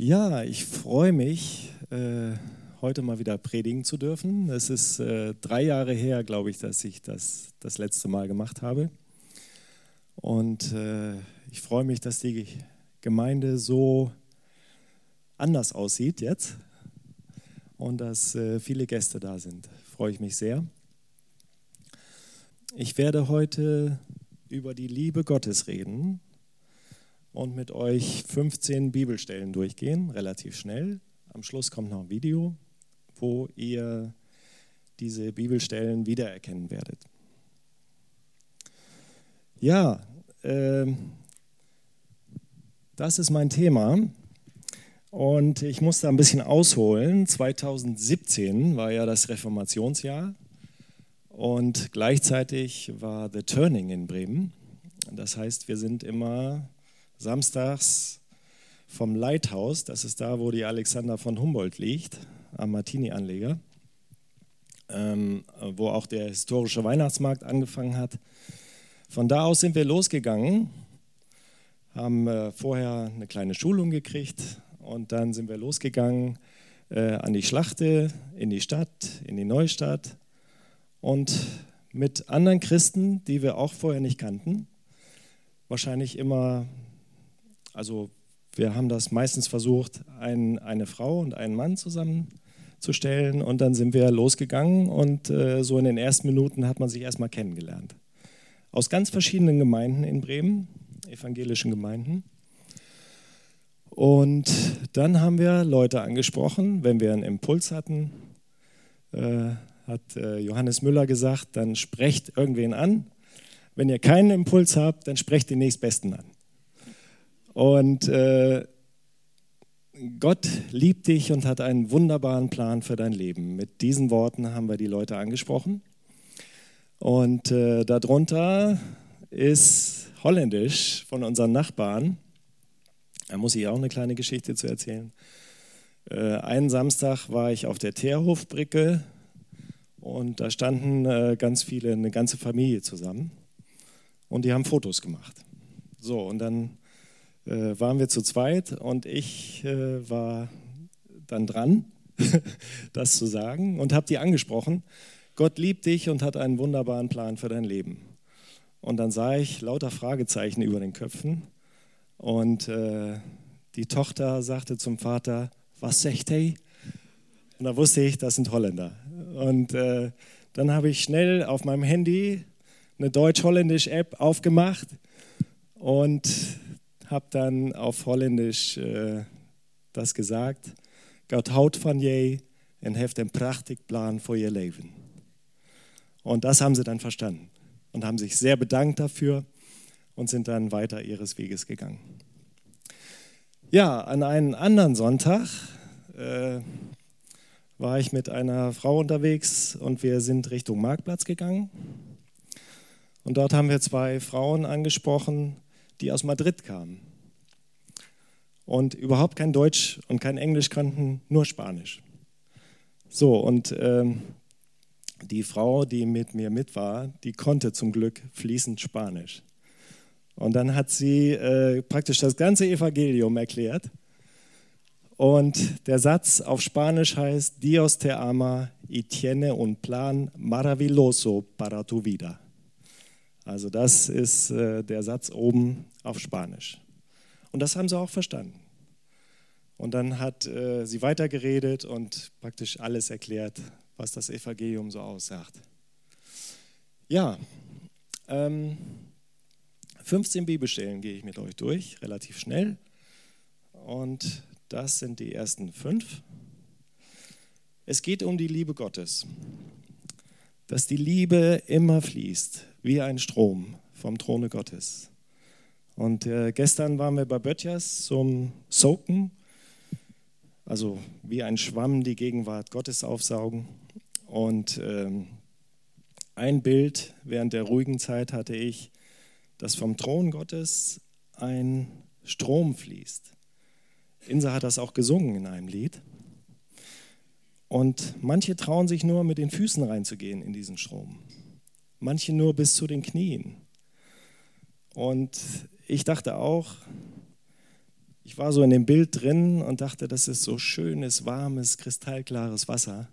Ja, ich freue mich, äh, heute mal wieder predigen zu dürfen. Es ist äh, drei Jahre her, glaube ich, dass ich das das letzte Mal gemacht habe. Und äh, ich freue mich, dass die Gemeinde so anders aussieht jetzt und dass viele Gäste da sind. Freue ich mich sehr. Ich werde heute über die Liebe Gottes reden und mit euch 15 Bibelstellen durchgehen, relativ schnell. Am Schluss kommt noch ein Video, wo ihr diese Bibelstellen wiedererkennen werdet. Ja, äh, das ist mein Thema. Und ich musste ein bisschen ausholen. 2017 war ja das Reformationsjahr und gleichzeitig war The Turning in Bremen. Das heißt, wir sind immer samstags vom Lighthouse, das ist da, wo die Alexander von Humboldt liegt, am Martini-Anleger, ähm, wo auch der historische Weihnachtsmarkt angefangen hat. Von da aus sind wir losgegangen, haben äh, vorher eine kleine Schulung gekriegt und dann sind wir losgegangen äh, an die Schlachte, in die Stadt, in die Neustadt und mit anderen Christen, die wir auch vorher nicht kannten, wahrscheinlich immer also wir haben das meistens versucht, ein, eine Frau und einen Mann zusammenzustellen und dann sind wir losgegangen und äh, so in den ersten Minuten hat man sich erstmal kennengelernt. Aus ganz verschiedenen Gemeinden in Bremen, evangelischen Gemeinden. Und dann haben wir Leute angesprochen, wenn wir einen Impuls hatten, äh, hat äh, Johannes Müller gesagt, dann sprecht irgendwen an. Wenn ihr keinen Impuls habt, dann sprecht den nächstbesten an. Und äh, Gott liebt dich und hat einen wunderbaren Plan für dein Leben. Mit diesen Worten haben wir die Leute angesprochen. Und äh, darunter ist Holländisch von unseren Nachbarn. Da muss ich auch eine kleine Geschichte zu erzählen. Äh, einen Samstag war ich auf der Teerhofbrücke und da standen äh, ganz viele, eine ganze Familie zusammen und die haben Fotos gemacht. So, und dann äh, waren wir zu zweit und ich äh, war dann dran, das zu sagen und habe die angesprochen. Gott liebt dich und hat einen wunderbaren Plan für dein Leben. Und dann sah ich lauter Fragezeichen über den Köpfen und äh, die Tochter sagte zum Vater, was sagt hey? Und da wusste ich, das sind Holländer. Und äh, dann habe ich schnell auf meinem Handy eine deutsch-holländisch-App aufgemacht und habe dann auf Holländisch äh, das gesagt. Gott haut van je en heeft een prachtig Plan voor je Leben. Und das haben sie dann verstanden und haben sich sehr bedankt dafür und sind dann weiter ihres Weges gegangen. Ja, an einem anderen Sonntag äh, war ich mit einer Frau unterwegs und wir sind Richtung Marktplatz gegangen. Und dort haben wir zwei Frauen angesprochen, die aus Madrid kamen und überhaupt kein Deutsch und kein Englisch kannten, nur Spanisch. So, und ähm, die Frau, die mit mir mit war, die konnte zum Glück fließend Spanisch. Und dann hat sie äh, praktisch das ganze Evangelium erklärt. Und der Satz auf Spanisch heißt, Dios te ama y tiene un plan maravilloso para tu vida. Also das ist äh, der Satz oben auf Spanisch. Und das haben sie auch verstanden. Und dann hat äh, sie weitergeredet und praktisch alles erklärt, was das Evangelium so aussagt. Ja, ähm, 15 Bibelstellen gehe ich mit euch durch, relativ schnell. Und das sind die ersten fünf. Es geht um die Liebe Gottes dass die Liebe immer fließt, wie ein Strom vom Throne Gottes. Und äh, gestern waren wir bei Böttchers zum Soaken, also wie ein Schwamm die Gegenwart Gottes aufsaugen. Und ähm, ein Bild während der ruhigen Zeit hatte ich, dass vom Thron Gottes ein Strom fließt. Insa hat das auch gesungen in einem Lied. Und manche trauen sich nur mit den Füßen reinzugehen in diesen Strom. Manche nur bis zu den Knien. Und ich dachte auch, ich war so in dem Bild drin und dachte, das ist so schönes, warmes, kristallklares Wasser.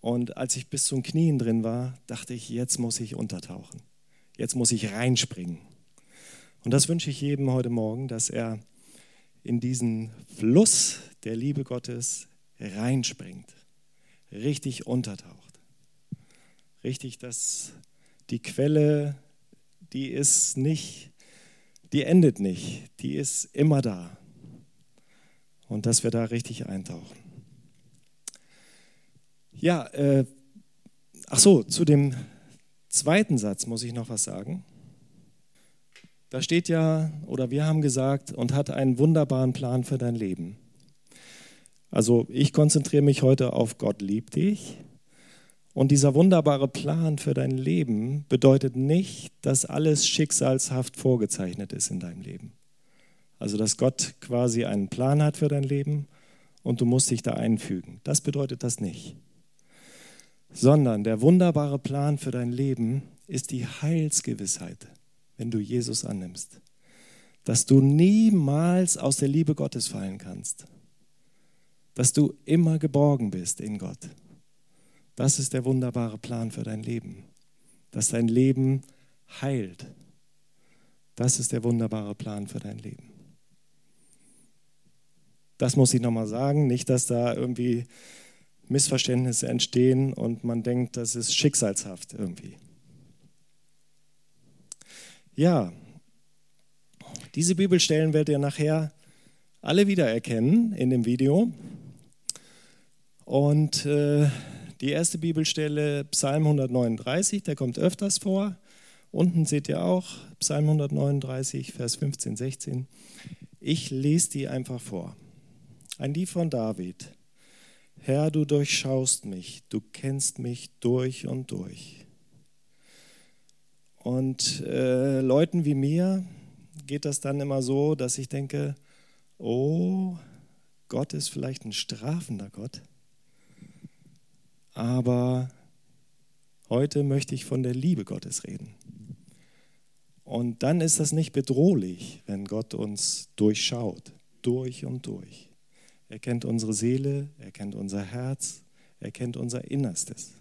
Und als ich bis zum Knien drin war, dachte ich, jetzt muss ich untertauchen. Jetzt muss ich reinspringen. Und das wünsche ich jedem heute Morgen, dass er in diesen Fluss der Liebe Gottes reinspringt, richtig untertaucht. Richtig, dass die Quelle, die ist nicht die endet nicht, die ist immer da. Und dass wir da richtig eintauchen. Ja, äh, ach so, zu dem zweiten Satz muss ich noch was sagen. Da steht ja, oder wir haben gesagt, und hat einen wunderbaren Plan für dein Leben. Also ich konzentriere mich heute auf Gott liebt dich und dieser wunderbare Plan für dein Leben bedeutet nicht, dass alles schicksalshaft vorgezeichnet ist in deinem Leben. Also dass Gott quasi einen Plan hat für dein Leben und du musst dich da einfügen. Das bedeutet das nicht. Sondern der wunderbare Plan für dein Leben ist die Heilsgewissheit, wenn du Jesus annimmst. Dass du niemals aus der Liebe Gottes fallen kannst. Dass du immer geborgen bist in Gott das ist der wunderbare Plan für dein Leben, dass dein Leben heilt. Das ist der wunderbare Plan für dein Leben. Das muss ich nochmal sagen, nicht, dass da irgendwie Missverständnisse entstehen und man denkt, das ist schicksalshaft irgendwie. Ja, diese Bibelstellen werdet ihr nachher alle wiedererkennen in dem Video. Und äh, die erste Bibelstelle, Psalm 139, der kommt öfters vor. Unten seht ihr auch Psalm 139, Vers 15, 16. Ich lese die einfach vor. Ein Lied von David. Herr, du durchschaust mich, du kennst mich durch und durch. Und äh, Leuten wie mir geht das dann immer so, dass ich denke, oh, Gott ist vielleicht ein strafender Gott. Aber heute möchte ich von der Liebe Gottes reden. Und dann ist das nicht bedrohlich, wenn Gott uns durchschaut, durch und durch. Er kennt unsere Seele, er kennt unser Herz, er kennt unser Innerstes.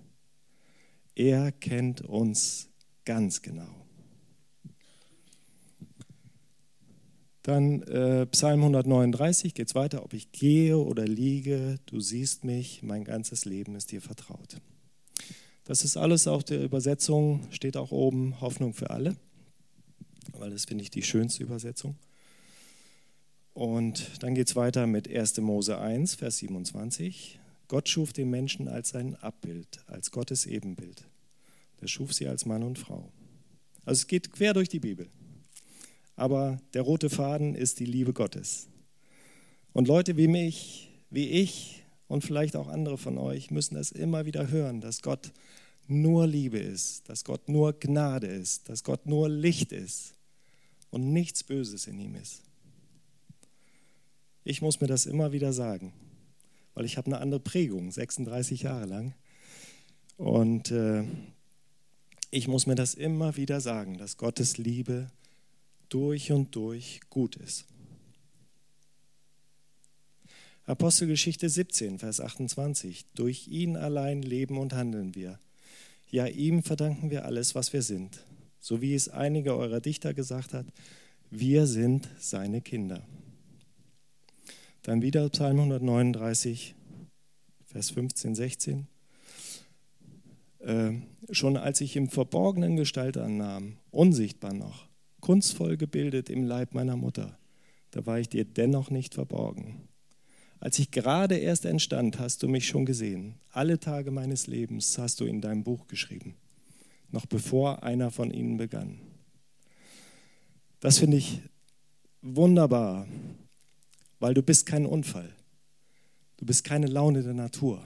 Er kennt uns ganz genau. Dann äh, Psalm 139 geht es weiter. Ob ich gehe oder liege, du siehst mich, mein ganzes Leben ist dir vertraut. Das ist alles auch der Übersetzung, steht auch oben Hoffnung für alle, weil das finde ich die schönste Übersetzung. Und dann geht es weiter mit 1. Mose 1, Vers 27. Gott schuf den Menschen als sein Abbild, als Gottes Ebenbild. Er schuf sie als Mann und Frau. Also es geht quer durch die Bibel aber der rote Faden ist die Liebe Gottes. Und Leute wie mich, wie ich und vielleicht auch andere von euch müssen das immer wieder hören, dass Gott nur Liebe ist, dass Gott nur Gnade ist, dass Gott nur Licht ist und nichts Böses in ihm ist. Ich muss mir das immer wieder sagen, weil ich habe eine andere Prägung, 36 Jahre lang. Und äh, ich muss mir das immer wieder sagen, dass Gottes Liebe ist durch und durch gut ist. Apostelgeschichte 17, Vers 28. Durch ihn allein leben und handeln wir. Ja, ihm verdanken wir alles, was wir sind. So wie es einige eurer Dichter gesagt hat, wir sind seine Kinder. Dann wieder Psalm 139, Vers 15, 16. Äh, schon als ich im Verborgenen Gestalt annahm, unsichtbar noch, kunstvoll gebildet im Leib meiner Mutter. Da war ich dir dennoch nicht verborgen. Als ich gerade erst entstand, hast du mich schon gesehen. Alle Tage meines Lebens hast du in deinem Buch geschrieben, noch bevor einer von ihnen begann. Das finde ich wunderbar, weil du bist kein Unfall. Du bist keine Laune der Natur.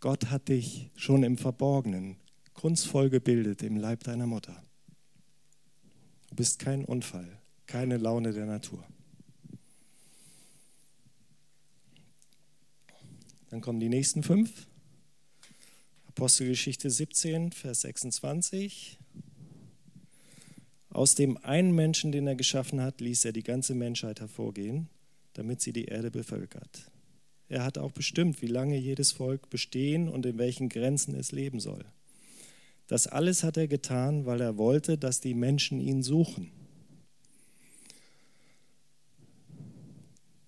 Gott hat dich schon im Verborgenen kunstvoll gebildet im Leib deiner Mutter. Du bist kein Unfall, keine Laune der Natur. Dann kommen die nächsten fünf. Apostelgeschichte 17, Vers 26. Aus dem einen Menschen, den er geschaffen hat, ließ er die ganze Menschheit hervorgehen, damit sie die Erde bevölkert. Er hat auch bestimmt, wie lange jedes Volk bestehen und in welchen Grenzen es leben soll. Das alles hat er getan, weil er wollte, dass die Menschen ihn suchen.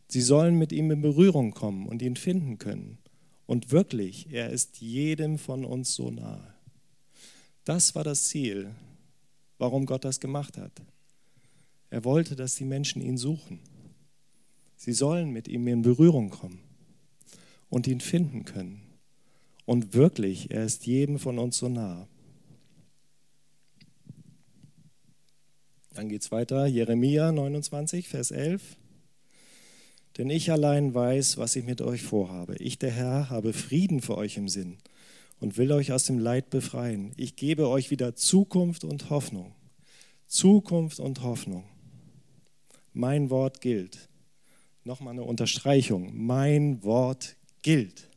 Sie sollen mit ihm in Berührung kommen und ihn finden können. Und wirklich, er ist jedem von uns so nahe. Das war das Ziel, warum Gott das gemacht hat. Er wollte, dass die Menschen ihn suchen. Sie sollen mit ihm in Berührung kommen und ihn finden können. Und wirklich, er ist jedem von uns so nah. Dann geht es weiter, Jeremia 29, Vers 11. Denn ich allein weiß, was ich mit euch vorhabe. Ich, der Herr, habe Frieden für euch im Sinn und will euch aus dem Leid befreien. Ich gebe euch wieder Zukunft und Hoffnung. Zukunft und Hoffnung. Mein Wort gilt. Nochmal eine Unterstreichung. Mein Wort gilt.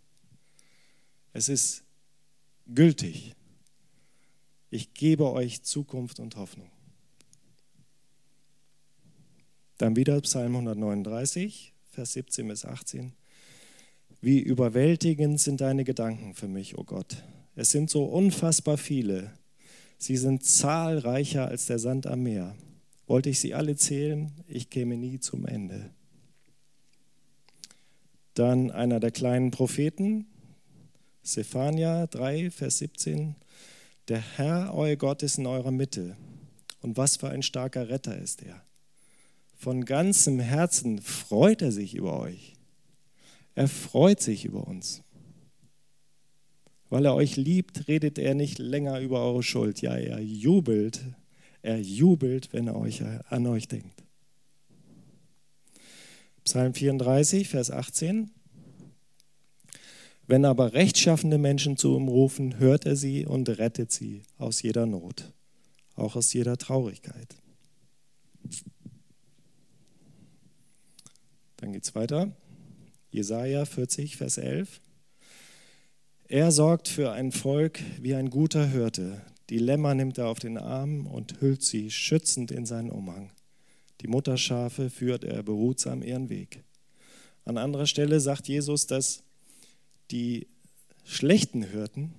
Es ist gültig. Ich gebe euch Zukunft und Hoffnung. Dann wieder Psalm 139, Vers 17 bis 18. Wie überwältigend sind deine Gedanken für mich, o oh Gott. Es sind so unfassbar viele. Sie sind zahlreicher als der Sand am Meer. Wollte ich sie alle zählen, ich käme nie zum Ende. Dann einer der kleinen Propheten, Zephania 3, Vers 17. Der Herr, euer Gott, ist in eurer Mitte. Und was für ein starker Retter ist er. Von ganzem Herzen freut er sich über euch. Er freut sich über uns. Weil er euch liebt, redet er nicht länger über eure Schuld. Ja, er jubelt. Er jubelt, wenn er euch an euch denkt. Psalm 34, Vers 18. Wenn aber rechtschaffende Menschen zu ihm rufen, hört er sie und rettet sie aus jeder Not, auch aus jeder Traurigkeit. Dann geht es weiter. Jesaja 40, Vers 11. Er sorgt für ein Volk wie ein guter Hirte. Die Lämmer nimmt er auf den Arm und hüllt sie schützend in seinen Umhang. Die Mutterschafe führt er behutsam ihren Weg. An anderer Stelle sagt Jesus, dass die schlechten Hirten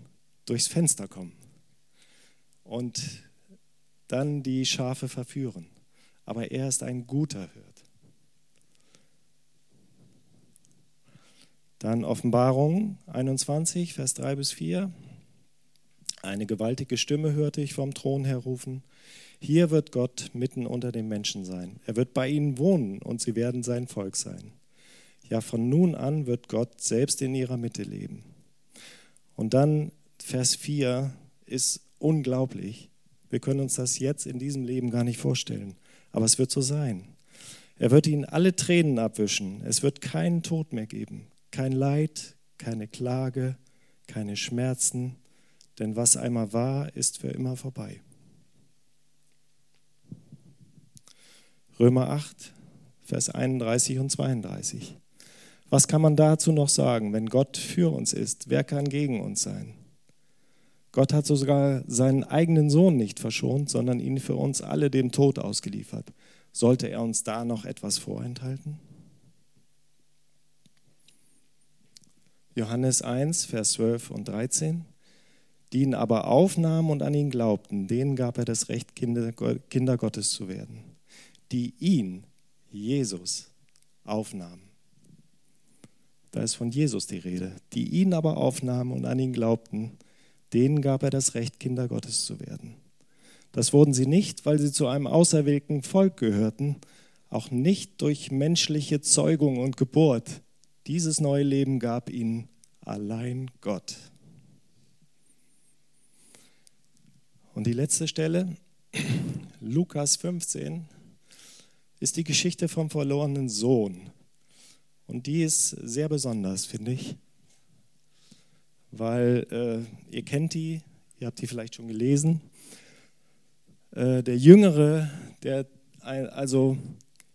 durchs Fenster kommen und dann die Schafe verführen. Aber er ist ein guter Hirt. Dann Offenbarung 21, Vers 3 bis 4. Eine gewaltige Stimme hörte ich vom Thron her rufen. Hier wird Gott mitten unter den Menschen sein. Er wird bei ihnen wohnen und sie werden sein Volk sein. Ja, von nun an wird Gott selbst in ihrer Mitte leben. Und dann Vers 4 ist unglaublich. Wir können uns das jetzt in diesem Leben gar nicht vorstellen. Aber es wird so sein. Er wird ihnen alle Tränen abwischen. Es wird keinen Tod mehr geben. Kein Leid, keine Klage, keine Schmerzen, denn was einmal war, ist für immer vorbei. Römer 8, Vers 31 und 32. Was kann man dazu noch sagen? Wenn Gott für uns ist, wer kann gegen uns sein? Gott hat sogar seinen eigenen Sohn nicht verschont, sondern ihn für uns alle dem Tod ausgeliefert. Sollte er uns da noch etwas vorenthalten? Johannes 1, Vers 12 und 13. Die ihn aber aufnahmen und an ihn glaubten, denen gab er das Recht, Kinder, Gottes zu werden. Die ihn, Jesus, aufnahmen. Da ist von Jesus die Rede. Die ihn aber aufnahmen und an ihn glaubten, denen gab er das Recht, Kinder Gottes zu werden. Das wurden sie nicht, weil sie zu einem auserwählten Volk gehörten, auch nicht durch menschliche Zeugung und Geburt, dieses neue Leben gab ihnen allein Gott. Und die letzte Stelle, Lukas 15, ist die Geschichte vom verlorenen Sohn. Und die ist sehr besonders, finde ich, weil äh, ihr kennt die, ihr habt die vielleicht schon gelesen. Äh, der Jüngere, der, also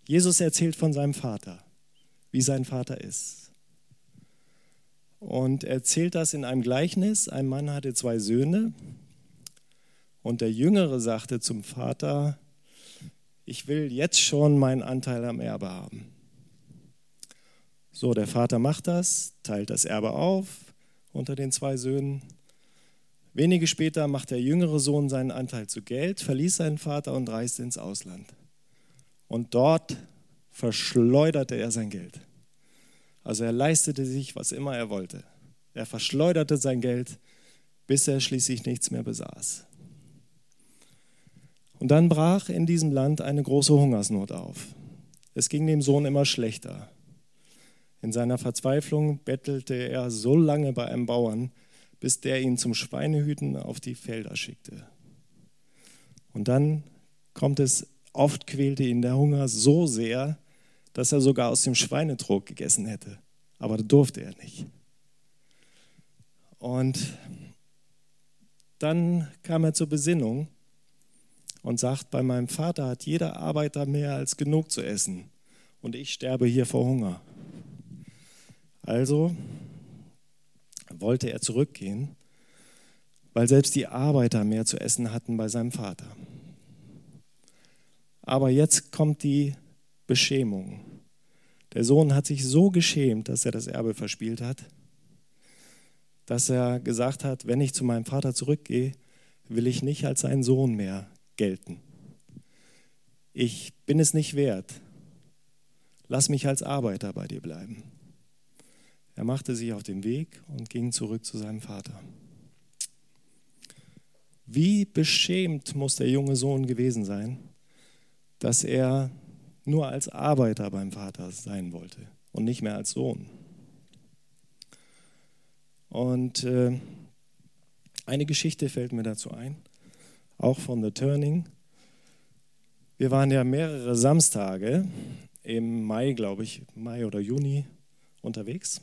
Jesus erzählt von seinem Vater, wie sein Vater ist. Und er erzählt das in einem Gleichnis. Ein Mann hatte zwei Söhne und der Jüngere sagte zum Vater, ich will jetzt schon meinen Anteil am Erbe haben. So, der Vater macht das, teilt das Erbe auf unter den zwei Söhnen. Wenige später macht der jüngere Sohn seinen Anteil zu Geld, verließ seinen Vater und reiste ins Ausland. Und dort verschleuderte er sein Geld. Also er leistete sich, was immer er wollte. Er verschleuderte sein Geld, bis er schließlich nichts mehr besaß. Und dann brach in diesem Land eine große Hungersnot auf. Es ging dem Sohn immer schlechter. In seiner Verzweiflung bettelte er so lange bei einem Bauern, bis der ihn zum Schweinehüten auf die Felder schickte. Und dann kommt es, oft quälte ihn der Hunger so sehr, dass er sogar aus dem Schweinetrog gegessen hätte. Aber das durfte er nicht. Und dann kam er zur Besinnung und sagt, bei meinem Vater hat jeder Arbeiter mehr als genug zu essen und ich sterbe hier vor Hunger. Also wollte er zurückgehen, weil selbst die Arbeiter mehr zu essen hatten bei seinem Vater. Aber jetzt kommt die Beschämung. Der Sohn hat sich so geschämt, dass er das Erbe verspielt hat, dass er gesagt hat, wenn ich zu meinem Vater zurückgehe, will ich nicht als sein Sohn mehr gelten. Ich bin es nicht wert. Lass mich als Arbeiter bei dir bleiben. Er machte sich auf den Weg und ging zurück zu seinem Vater. Wie beschämt muss der junge Sohn gewesen sein, dass er nur als Arbeiter beim Vater sein wollte und nicht mehr als Sohn. Und äh, eine Geschichte fällt mir dazu ein, auch von The Turning. Wir waren ja mehrere Samstage im Mai, glaube ich, Mai oder Juni unterwegs.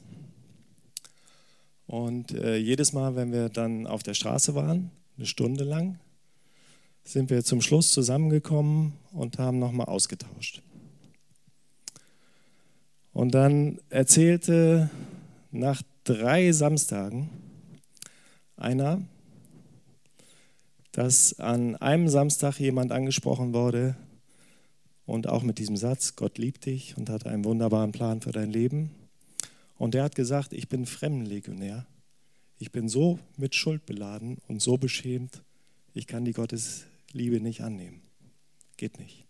Und äh, jedes Mal, wenn wir dann auf der Straße waren, eine Stunde lang, sind wir zum Schluss zusammengekommen und haben nochmal ausgetauscht. Und dann erzählte nach drei Samstagen einer, dass an einem Samstag jemand angesprochen wurde und auch mit diesem Satz, Gott liebt dich und hat einen wunderbaren Plan für dein Leben. Und er hat gesagt, ich bin Fremdenlegionär. Ich bin so mit Schuld beladen und so beschämt, ich kann die Gottesliebe nicht annehmen. Geht nicht.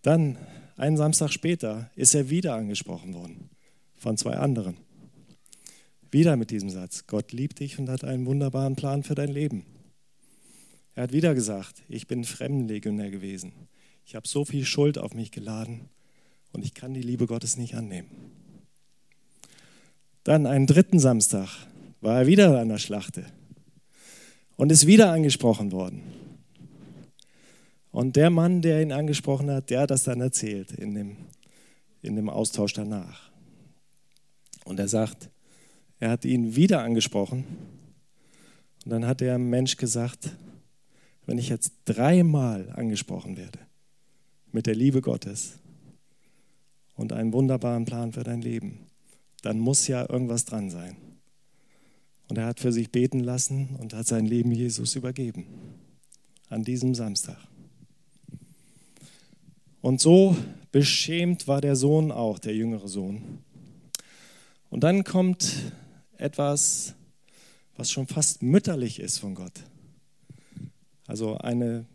Dann einen Samstag später ist er wieder angesprochen worden von zwei anderen. Wieder mit diesem Satz, Gott liebt dich und hat einen wunderbaren Plan für dein Leben. Er hat wieder gesagt, ich bin Fremdenlegionär gewesen. Ich habe so viel Schuld auf mich geladen und ich kann die Liebe Gottes nicht annehmen. Dann einen dritten Samstag war er wieder an der Schlachte und ist wieder angesprochen worden. Und der Mann, der ihn angesprochen hat, der hat das dann erzählt in dem, in dem Austausch danach. Und er sagt, er hat ihn wieder angesprochen. Und dann hat der Mensch gesagt, wenn ich jetzt dreimal angesprochen werde mit der Liebe Gottes und einen wunderbaren Plan für dein Leben, dann muss ja irgendwas dran sein. Und er hat für sich beten lassen und hat sein Leben Jesus übergeben. An diesem Samstag. Und so beschämt war der Sohn auch, der jüngere Sohn. Und dann kommt etwas, was schon fast mütterlich ist von Gott. Also eine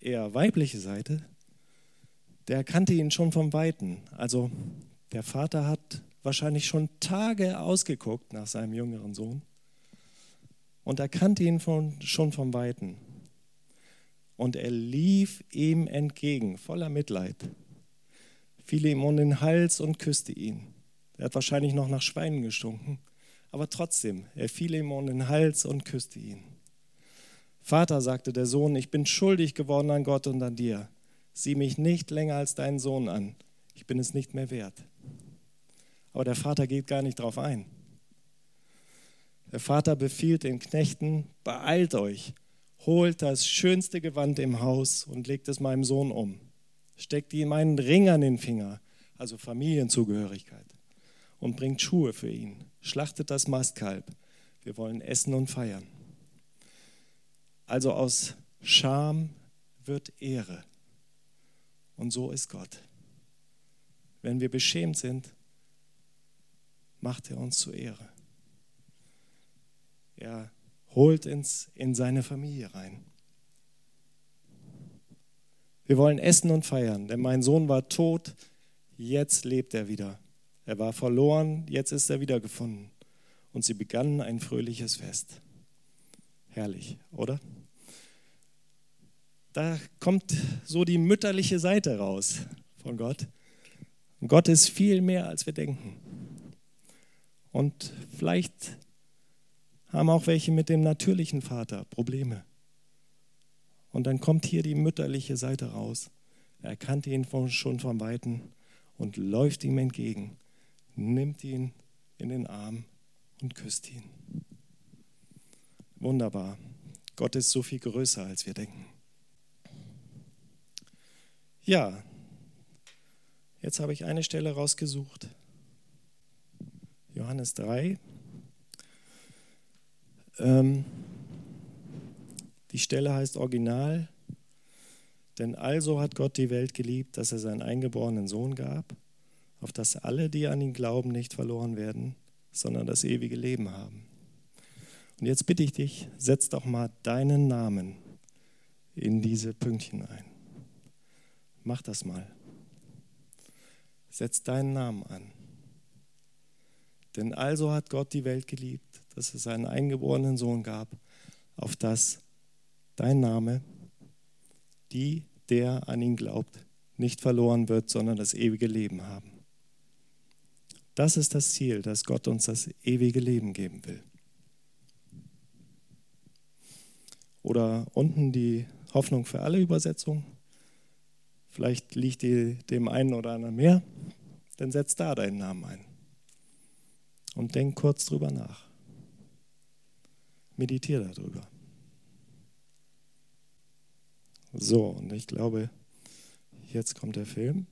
eher weibliche Seite. Der kannte ihn schon vom Weiten. Also der Vater hat wahrscheinlich schon Tage ausgeguckt nach seinem jüngeren Sohn und er kannte ihn von, schon vom Weiten. Und er lief ihm entgegen, voller Mitleid, fiel ihm um den Hals und küsste ihn. Er hat wahrscheinlich noch nach Schweinen gestunken, aber trotzdem, er fiel ihm um den Hals und küsste ihn. Vater, sagte der Sohn, ich bin schuldig geworden an Gott und an dir. Sieh mich nicht länger als deinen Sohn an. Ich bin es nicht mehr wert. Aber der Vater geht gar nicht darauf ein. Der Vater befiehlt den Knechten, beeilt euch, holt das schönste Gewand im Haus und legt es meinem Sohn um. Steckt ihm einen Ring an den Finger, also Familienzugehörigkeit, und bringt Schuhe für ihn. Schlachtet das Mastkalb. Wir wollen essen und feiern. Also aus Scham wird Ehre. Und so ist Gott. Wenn wir beschämt sind, macht er uns zu Ehre. Er holt uns in seine Familie rein. Wir wollen essen und feiern, denn mein Sohn war tot, jetzt lebt er wieder. Er war verloren, jetzt ist er wiedergefunden. Und sie begannen ein fröhliches Fest. Herrlich, oder? Da kommt so die mütterliche Seite raus von Gott. Und Gott ist viel mehr, als wir denken. Und vielleicht haben auch welche mit dem natürlichen Vater Probleme. Und dann kommt hier die mütterliche Seite raus. Er kannte ihn schon von Weitem und läuft ihm entgegen, nimmt ihn in den Arm und küsst ihn. Wunderbar. Gott ist so viel größer, als wir denken. Ja, jetzt habe ich eine Stelle rausgesucht. Johannes 3. Ähm, die Stelle heißt Original, denn also hat Gott die Welt geliebt, dass er seinen eingeborenen Sohn gab, auf dass alle, die an ihn glauben, nicht verloren werden, sondern das ewige Leben haben. Und jetzt bitte ich dich, setz doch mal deinen Namen in diese Pünktchen ein. Mach das mal. Setz deinen Namen an. Denn also hat Gott die Welt geliebt, dass es seinen eingeborenen Sohn gab, auf das dein Name, die, der an ihn glaubt, nicht verloren wird, sondern das ewige Leben haben. Das ist das Ziel, dass Gott uns das ewige Leben geben will. Oder unten die Hoffnung für alle Übersetzung. Vielleicht liegt die dem einen oder anderen mehr. Dann setz da deinen Namen ein. Und denk kurz drüber nach. Meditiere darüber. So, und ich glaube, jetzt kommt der Film.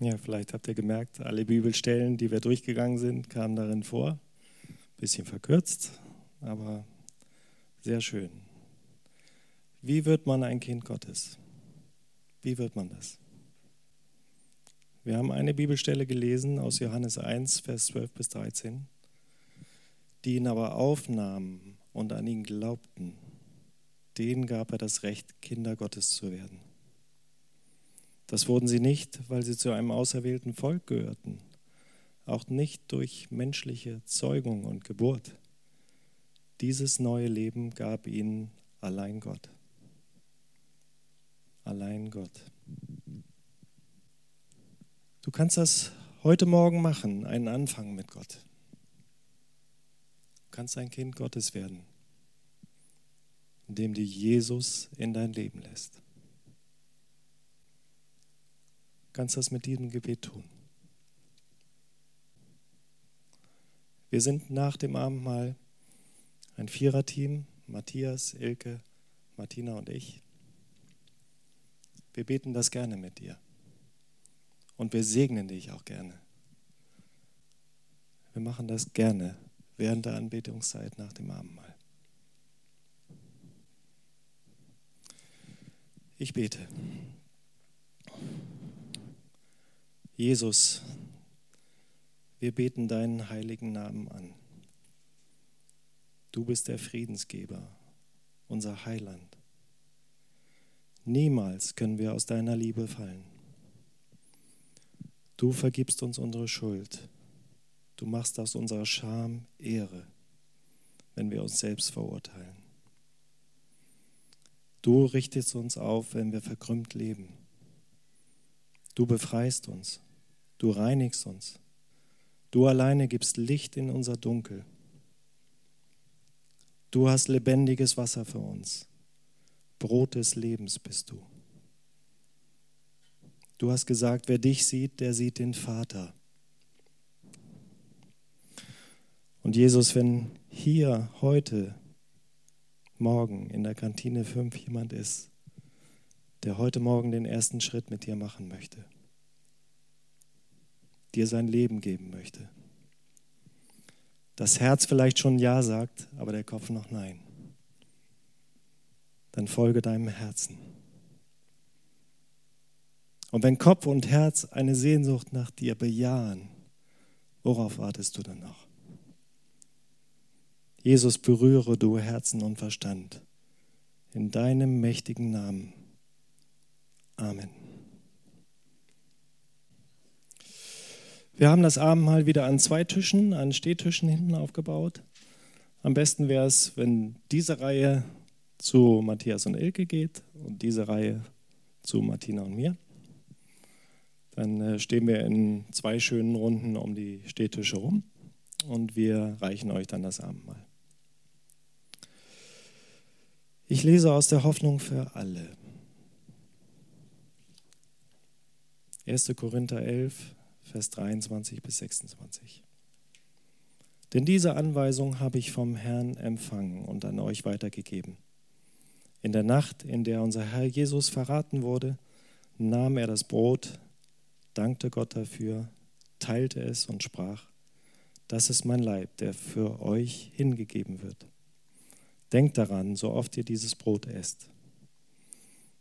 Ja, vielleicht habt ihr gemerkt, alle Bibelstellen, die wir durchgegangen sind, kamen darin vor. Bisschen verkürzt, aber sehr schön. Wie wird man ein Kind Gottes? Wie wird man das? Wir haben eine Bibelstelle gelesen aus Johannes 1, Vers 12 bis 13, die ihn aber aufnahmen und an ihn glaubten, denen gab er das Recht, Kinder Gottes zu werden. Das wurden sie nicht, weil sie zu einem auserwählten Volk gehörten, auch nicht durch menschliche Zeugung und Geburt. Dieses neue Leben gab ihnen allein Gott. Allein Gott. Du kannst das heute Morgen machen, einen Anfang mit Gott. Du kannst ein Kind Gottes werden, indem du Jesus in dein Leben lässt. Du kannst das mit diesem Gebet tun. Wir sind nach dem Abendmahl ein Viererteam, Matthias, Ilke, Martina und ich. Wir beten das gerne mit dir. Und wir segnen dich auch gerne. Wir machen das gerne während der Anbetungszeit nach dem Abendmahl. Ich bete. Jesus, wir beten deinen heiligen Namen an. Du bist der Friedensgeber, unser Heiland. Niemals können wir aus deiner Liebe fallen. Du vergibst uns unsere Schuld. Du machst aus unserer Scham Ehre, wenn wir uns selbst verurteilen. Du richtest uns auf, wenn wir verkrümmt leben. Du befreist uns. Du reinigst uns. Du alleine gibst Licht in unser Dunkel. Du hast lebendiges Wasser für uns. Brot des Lebens bist du. Du hast gesagt, wer dich sieht, der sieht den Vater. Und Jesus, wenn hier heute, morgen in der Kantine 5 jemand ist, der heute Morgen den ersten Schritt mit dir machen möchte, dir sein Leben geben möchte, das Herz vielleicht schon Ja sagt, aber der Kopf noch Nein. dann folge deinem Herzen. Und wenn Kopf und Herz eine Sehnsucht nach dir bejahen, worauf wartest du dann noch? Jesus, berühre du Herzen und Verstand. In deinem mächtigen Namen. Amen. Wir haben das Abendmahl wieder an zwei Tischen, an Stehtischen hinten aufgebaut. Am besten wäre es, wenn diese Reihe zu Matthias und Ilke geht und diese Reihe zu Martina und mir. Dann äh, stehen wir in zwei schönen Runden um die Stehtische rum und wir reichen euch dann das Abendmahl. Ich lese aus der Hoffnung für alle. 1. Korinther 11, Vers 23 bis 26. Denn diese Anweisung habe ich vom Herrn empfangen und an euch weitergegeben. In der Nacht, in der unser Herr Jesus verraten wurde, nahm er das Brot, dankte Gott dafür, teilte es und sprach, das ist mein Leib, der für euch hingegeben wird. Denkt daran, so oft ihr dieses Brot esst.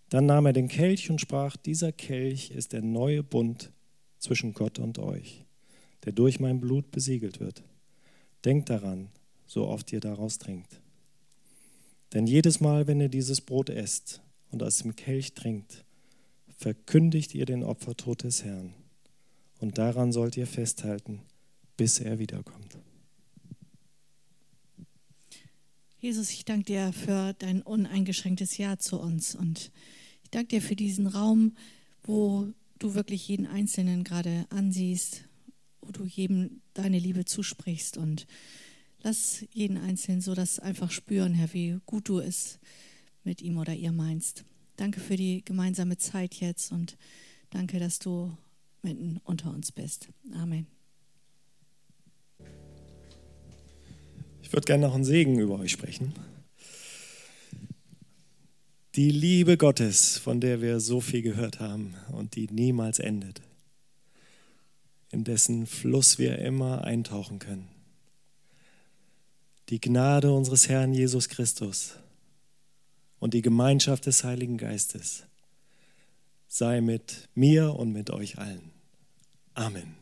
Dann nahm er den Kelch und sprach, dieser Kelch ist der neue Bund zwischen Gott und euch, der durch mein Blut besiegelt wird. Denkt daran, so oft ihr daraus trinkt. Denn jedes Mal, wenn ihr dieses Brot esst und aus dem Kelch trinkt, verkündigt ihr den Opfertod des Herrn. Und daran sollt ihr festhalten, bis er wiederkommt. Jesus, ich danke dir für dein uneingeschränktes Ja zu uns und ich danke dir für diesen Raum, wo du wirklich jeden Einzelnen gerade ansiehst, wo du jedem deine Liebe zusprichst und lass jeden Einzelnen so das einfach spüren, Herr, wie gut du es mit ihm oder ihr meinst. Danke für die gemeinsame Zeit jetzt und danke, dass du mitten unter uns bist. Amen. Ich würde gerne noch einen Segen über euch sprechen. Die Liebe Gottes, von der wir so viel gehört haben und die niemals endet, in dessen Fluss wir immer eintauchen können. Die Gnade unseres Herrn Jesus Christus und die Gemeinschaft des Heiligen Geistes sei mit mir und mit euch allen. Amen.